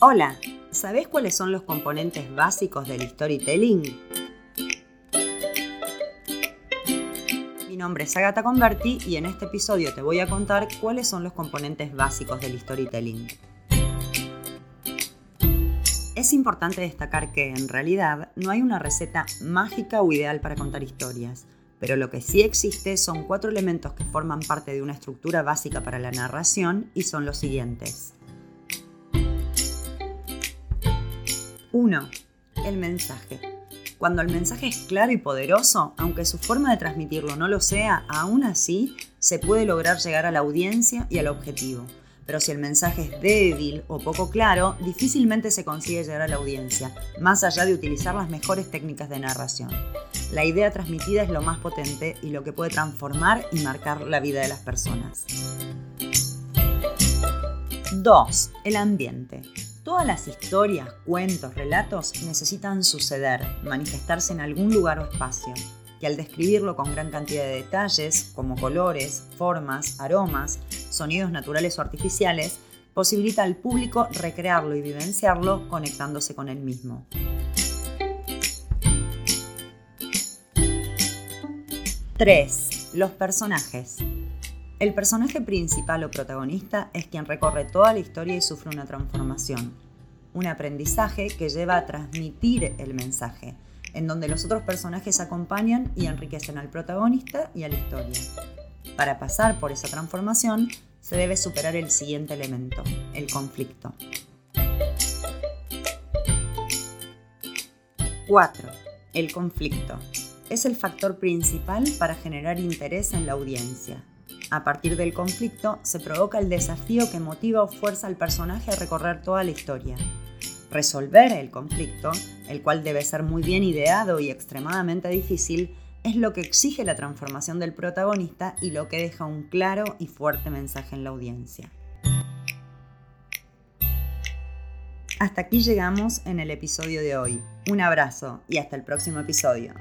Hola, ¿sabés cuáles son los componentes básicos del storytelling? Mi nombre es Agatha Converti y en este episodio te voy a contar cuáles son los componentes básicos del storytelling. Es importante destacar que, en realidad, no hay una receta mágica o ideal para contar historias, pero lo que sí existe son cuatro elementos que forman parte de una estructura básica para la narración y son los siguientes. 1. El mensaje. Cuando el mensaje es claro y poderoso, aunque su forma de transmitirlo no lo sea, aún así se puede lograr llegar a la audiencia y al objetivo. Pero si el mensaje es débil o poco claro, difícilmente se consigue llegar a la audiencia, más allá de utilizar las mejores técnicas de narración. La idea transmitida es lo más potente y lo que puede transformar y marcar la vida de las personas. 2. El ambiente. Todas las historias, cuentos, relatos necesitan suceder, manifestarse en algún lugar o espacio, y al describirlo con gran cantidad de detalles, como colores, formas, aromas, sonidos naturales o artificiales, posibilita al público recrearlo y vivenciarlo conectándose con él mismo. 3. Los personajes. El personaje principal o protagonista es quien recorre toda la historia y sufre una transformación, un aprendizaje que lleva a transmitir el mensaje, en donde los otros personajes acompañan y enriquecen al protagonista y a la historia. Para pasar por esa transformación, se debe superar el siguiente elemento, el conflicto. 4. El conflicto. Es el factor principal para generar interés en la audiencia. A partir del conflicto se provoca el desafío que motiva o fuerza al personaje a recorrer toda la historia. Resolver el conflicto, el cual debe ser muy bien ideado y extremadamente difícil, es lo que exige la transformación del protagonista y lo que deja un claro y fuerte mensaje en la audiencia. Hasta aquí llegamos en el episodio de hoy. Un abrazo y hasta el próximo episodio.